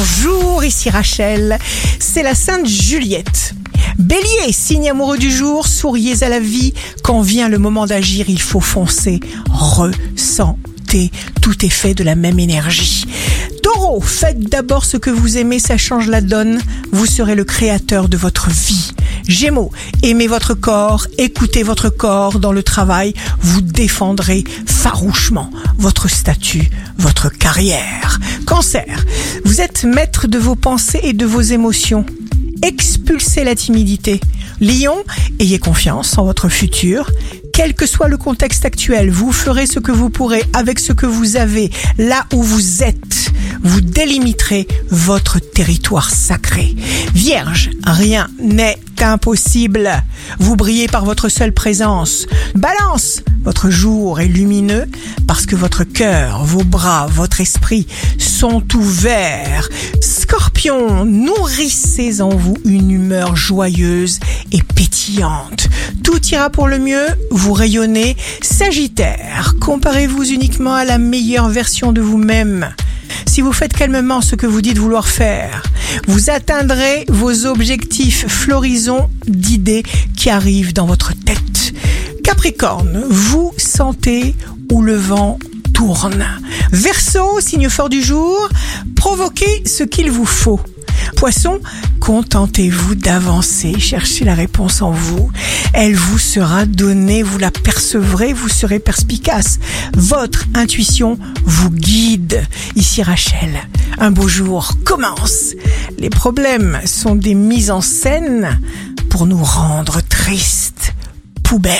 Bonjour, ici Rachel. C'est la Sainte Juliette. Bélier, signe amoureux du jour, souriez à la vie. Quand vient le moment d'agir, il faut foncer. Ressentez. Tout est fait de la même énergie. Taureau, faites d'abord ce que vous aimez, ça change la donne. Vous serez le créateur de votre vie. Gémeaux, aimez votre corps, écoutez votre corps dans le travail, vous défendrez farouchement votre statut, votre carrière. Cancer, vous êtes maître de vos pensées et de vos émotions. Expulsez la timidité. Lion, ayez confiance en votre futur. Quel que soit le contexte actuel, vous ferez ce que vous pourrez avec ce que vous avez, là où vous êtes. Vous délimiterez votre territoire sacré. Vierge, rien n'est impossible. Vous brillez par votre seule présence. Balance, votre jour est lumineux parce que votre cœur, vos bras, votre esprit sont ouverts. Scorpion, nourrissez en vous une humeur joyeuse et pétillante. Tout ira pour le mieux, vous rayonnez. Sagittaire, comparez-vous uniquement à la meilleure version de vous-même. Si vous faites calmement ce que vous dites vouloir faire, vous atteindrez vos objectifs florisons d'idées qui arrivent dans votre tête. Capricorne, vous sentez où le vent tourne. Verseau, signe fort du jour, provoquez ce qu'il vous faut. Poisson, contentez-vous d'avancer, cherchez la réponse en vous. Elle vous sera donnée, vous la percevrez, vous serez perspicace. Votre intuition vous guide. Ici Rachel, un beau jour commence. Les problèmes sont des mises en scène pour nous rendre tristes. Poubelle.